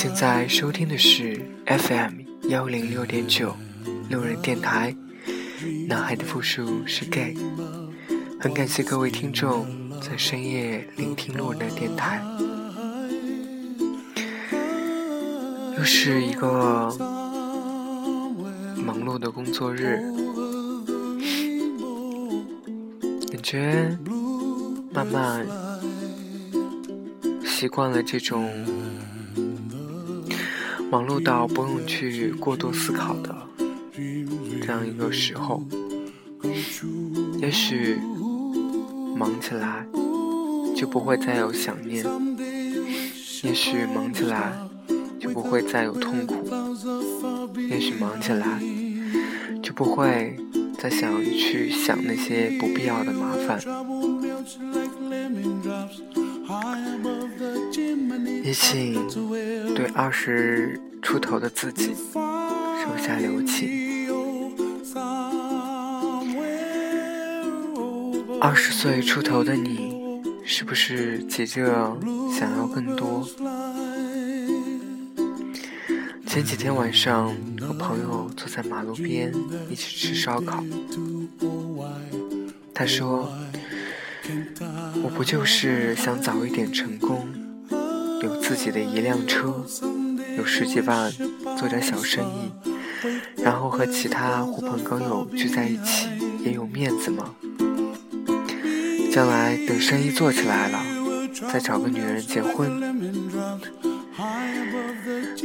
现在收听的是 FM 幺零六点九路人电台。男孩的复数是 gay。很感谢各位听众在深夜聆听路人的电台。又是一个忙碌的工作日，感觉慢慢习惯了这种。忙碌到不用去过多思考的这样一个时候，也许忙起来就不会再有想念，也许忙起来就不会再有痛苦，也许忙起来就不会再想去想那些不必要的麻烦。也请对二十出头的自己手下留情。二十岁出头的你，是不是急着想要更多？前几天晚上和朋友坐在马路边一起吃烧烤，他说：“我不就是想早一点成功？”有自己的一辆车，有十几万做点小生意，然后和其他狐朋狗友聚在一起，也有面子吗？将来等生意做起来了，再找个女人结婚。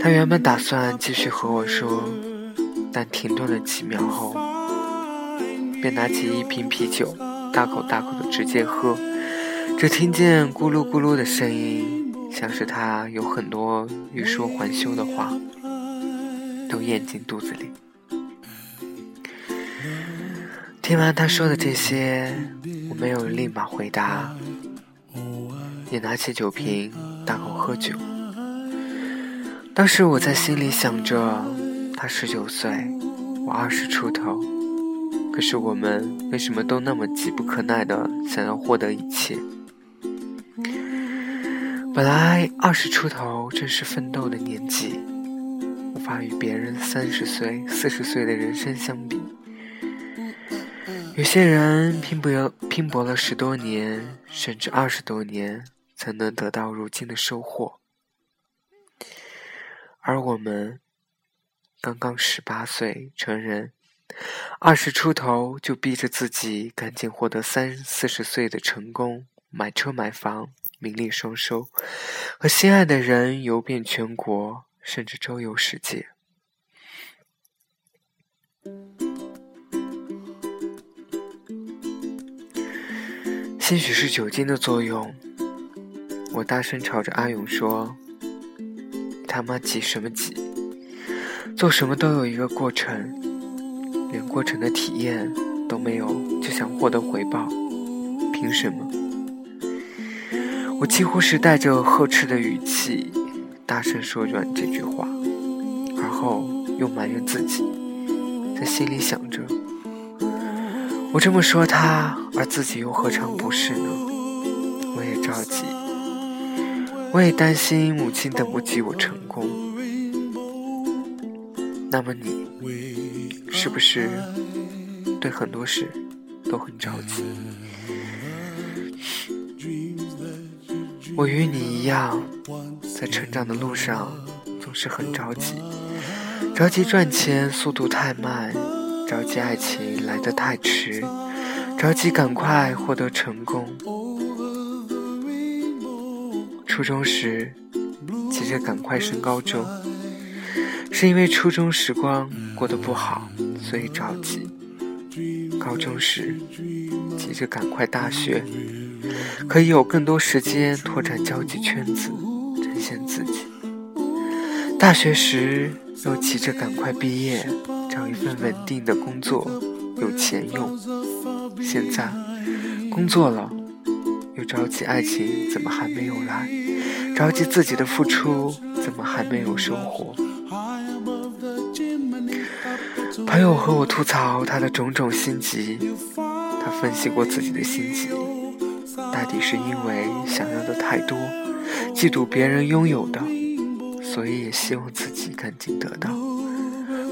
他原本打算继续和我说，但停顿了几秒后，便拿起一瓶啤酒，大口大口的直接喝，只听见咕噜咕噜的声音。像是他有很多欲说还休的话，都咽进肚子里。听完他说的这些，我没有立马回答，也拿起酒瓶大口喝酒。当时我在心里想着，他十九岁，我二十出头，可是我们为什么都那么急不可耐的想要获得一切？本来二十出头正是奋斗的年纪，无法与别人三十岁、四十岁的人生相比。有些人拼搏拼搏了十多年，甚至二十多年，才能得到如今的收获，而我们刚刚十八岁成人，二十出头就逼着自己赶紧获得三四十岁的成功，买车买房。名利双收，和心爱的人游遍全国，甚至周游世界。兴许是酒精的作用，我大声朝着阿勇说：“他妈急什么急？做什么都有一个过程，连过程的体验都没有，就想获得回报，凭什么？”我几乎是带着呵斥的语气，大声说完这句话，而后又埋怨自己，在心里想着：我这么说他，而自己又何尝不是呢？我也着急，我也担心母亲等不及我成功。那么你，是不是对很多事都很着急？我与你一样，在成长的路上总是很着急，着急赚钱速度太慢，着急爱情来得太迟，着急赶快获得成功。初中时急着赶快升高中，是因为初中时光过得不好，所以着急；高中时急着赶快大学。可以有更多时间拓展交际圈子，展现自己。大学时又急着赶快毕业，找一份稳定的工作，有钱用。现在工作了，又着急爱情怎么还没有来？着急自己的付出怎么还没有收获？朋友和我吐槽他的种种心急，他分析过自己的心急。到底是因为想要的太多，嫉妒别人拥有的，所以也希望自己赶紧得到，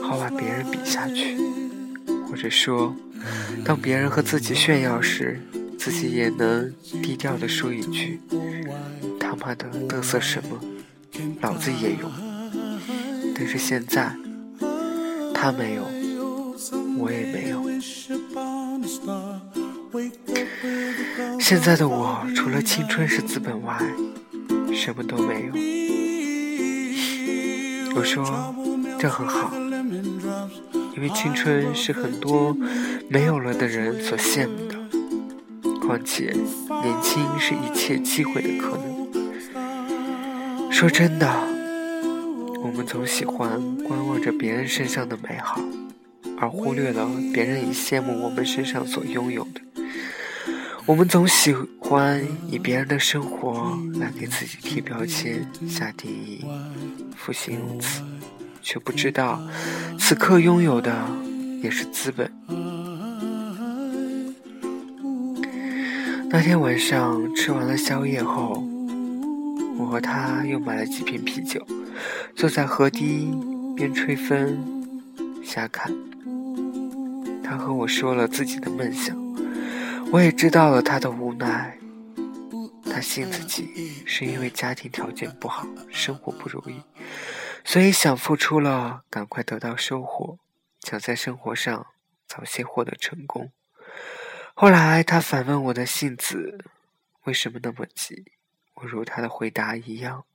好把别人比下去。或者说，当别人和自己炫耀时，自己也能低调的说一句：“他妈的嘚瑟什么，老子也有。”但是现在，他没有，我也没有。现在的我，除了青春是资本外，什么都没有。我说，这很好。因为青春是很多没有了的人所羡慕的，况且年轻是一切机会的可能。说真的，我们总喜欢观望着别人身上的美好，而忽略了别人也羡慕我们身上所拥有的。我们总喜欢以别人的生活来给自己贴标签、下定义，负心如此。却不知道，此刻拥有的也是资本。那天晚上吃完了宵夜后，我和他又买了几瓶啤酒，坐在河堤边吹风瞎看。他和我说了自己的梦想，我也知道了他的无奈。他信自己是因为家庭条件不好，生活不如意。所以想付出了，赶快得到收获，想在生活上早些获得成功。后来他反问我的性子为什么那么急，我如他的回答一样，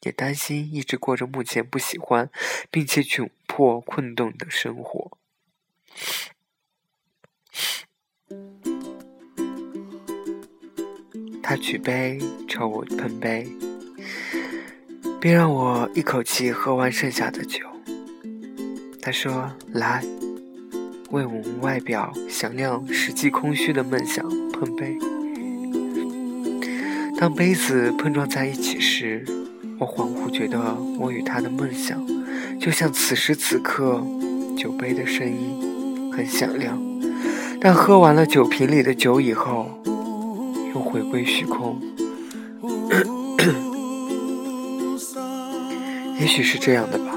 也担心一直过着目前不喜欢并且窘迫困顿的生活。他举杯朝我碰杯。并让我一口气喝完剩下的酒。他说：“来，为我们外表响亮、实际空虚的梦想碰杯。”当杯子碰撞在一起时，我恍惚觉得我与他的梦想，就像此时此刻酒杯的声音很响亮，但喝完了酒瓶里的酒以后，又回归虚空。也许是这样的吧。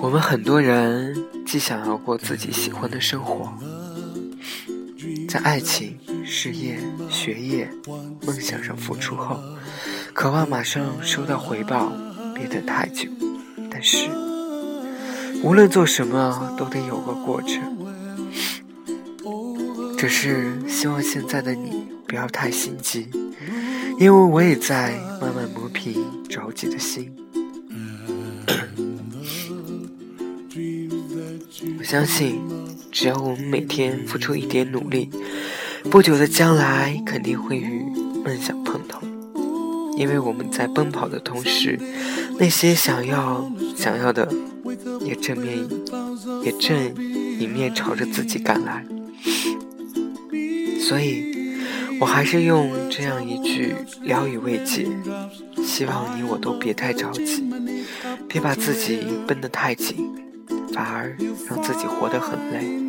我们很多人既想要过自己喜欢的生活，在爱情、事业、学业、梦想上付出后，渴望马上收到回报，别等太久。但是，无论做什么，都得有个过程。只是希望现在的你不要太心急，因为我也在慢慢磨平着急的心。我相信，只要我们每天付出一点努力，不久的将来肯定会与梦想碰头。因为我们在奔跑的同时，那些想要想要的，也正面也正迎面朝着自己赶来。所以，我还是用这样一句聊以慰藉，希望你我都别太着急，别把自己绷得太紧，反而让自己活得很累。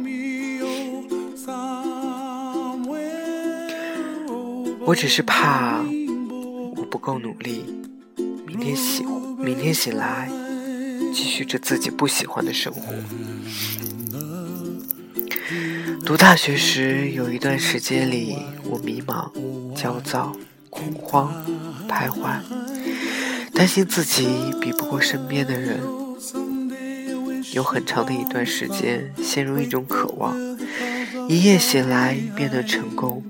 我只是怕我不够努力，明天醒，明天醒来，继续着自己不喜欢的生活。读大学时，有一段时间里，我迷茫、焦躁、恐慌、徘徊，担心自己比不过身边的人。有很长的一段时间，陷入一种渴望，一夜醒来便能成功，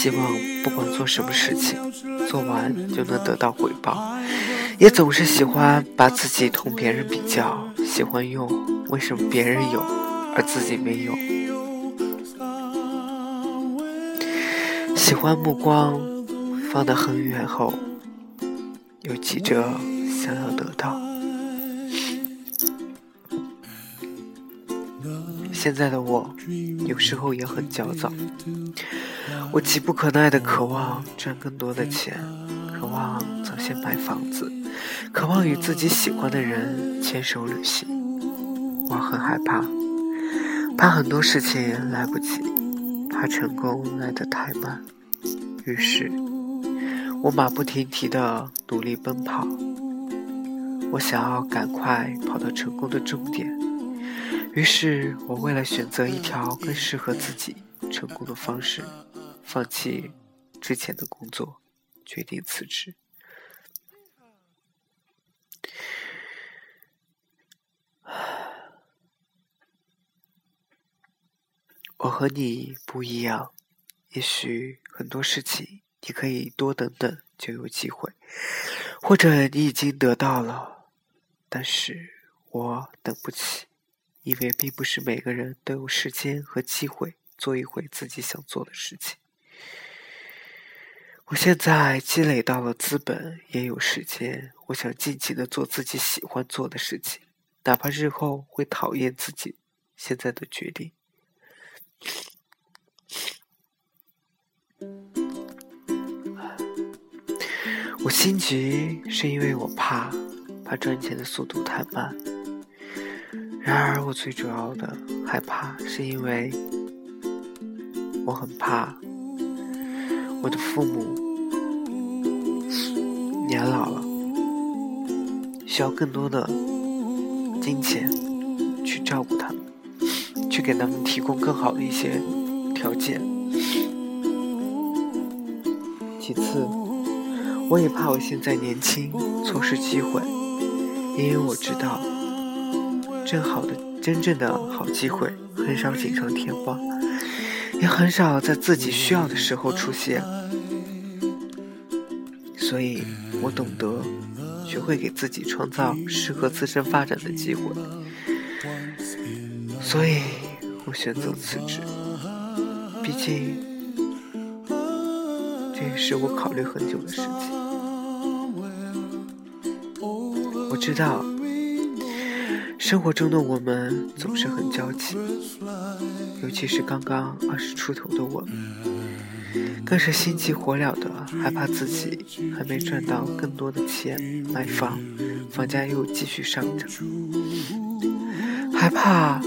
希望不管做什么事情，做完就能得到回报。也总是喜欢把自己同别人比较，喜欢用为什么别人有而自己没有，喜欢目光放得很远后，又急着想要得到。现在的我，有时候也很焦躁，我急不可耐的渴望赚更多的钱，渴望早些买房子。渴望与自己喜欢的人牵手旅行，我很害怕，怕很多事情来不及，怕成功来得太慢，于是我马不停蹄的努力奔跑。我想要赶快跑到成功的终点，于是我为了选择一条更适合自己成功的方式，放弃之前的工作，决定辞职。我和你不一样，也许很多事情你可以多等等就有机会，或者你已经得到了。但是我等不起，因为并不是每个人都有时间和机会做一回自己想做的事情。我现在积累到了资本，也有时间，我想尽情的做自己喜欢做的事情，哪怕日后会讨厌自己现在的决定。我心急是因为我怕。怕赚钱的速度太慢，然而我最主要的害怕，是因为我很怕我的父母年老了，需要更多的金钱去照顾他们，去给他们提供更好的一些条件。其次，我也怕我现在年轻，错失机会。因为我知道，正好的、真正的好机会很少锦上添花，也很少在自己需要的时候出现，所以我懂得学会给自己创造适合自身发展的机会，所以我选择辞职。毕竟，这也是我考虑很久的事情。我知道，生活中的我们总是很焦急，尤其是刚刚二十出头的我们，更是心急火燎的，害怕自己还没赚到更多的钱买房，房价又继续上涨，害怕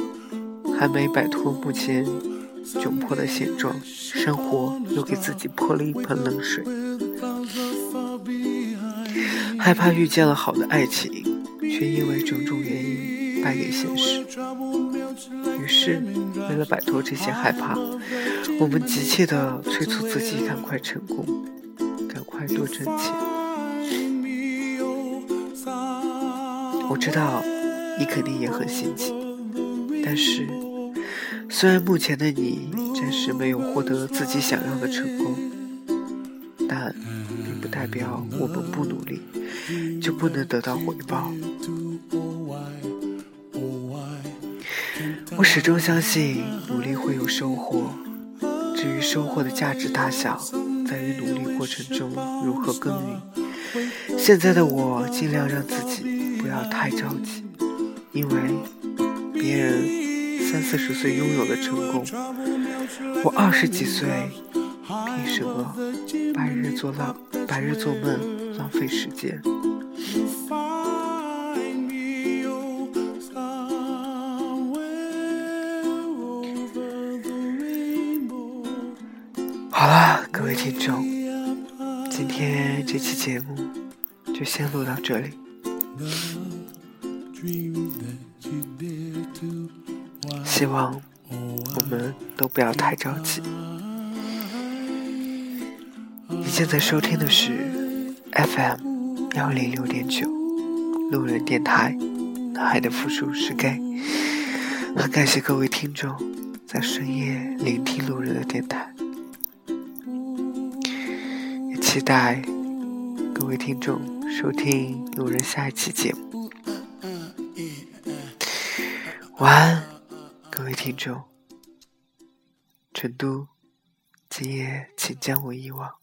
还没摆脱目前窘迫的现状，生活又给自己泼了一盆冷水。害怕遇见了好的爱情，却因为种种原因败给现实。于是，为了摆脱这些害怕，我们急切地催促自己赶快成功，赶快多挣钱。我知道你肯定也很心急，但是，虽然目前的你暂时没有获得自己想要的成功，但并不代表我们不努力。就不能得到回报。我始终相信努力会有收获，至于收获的价值大小，在于努力过程中如何耕耘。现在的我尽量让自己不要太着急，因为别人三四十岁拥有了成功，我二十几岁，凭什么白日做浪，白日做梦，浪费时间？好了，各位听众，今天这期节目就先录到这里。希望我们都不要太着急。你现在收听的是 FM。幺零六点九，路人电台，男孩的复数是 gay。很感谢各位听众在深夜聆听路人的电台，期待各位听众收听路人下一期节目。晚安，各位听众。成都，今夜请将我遗忘。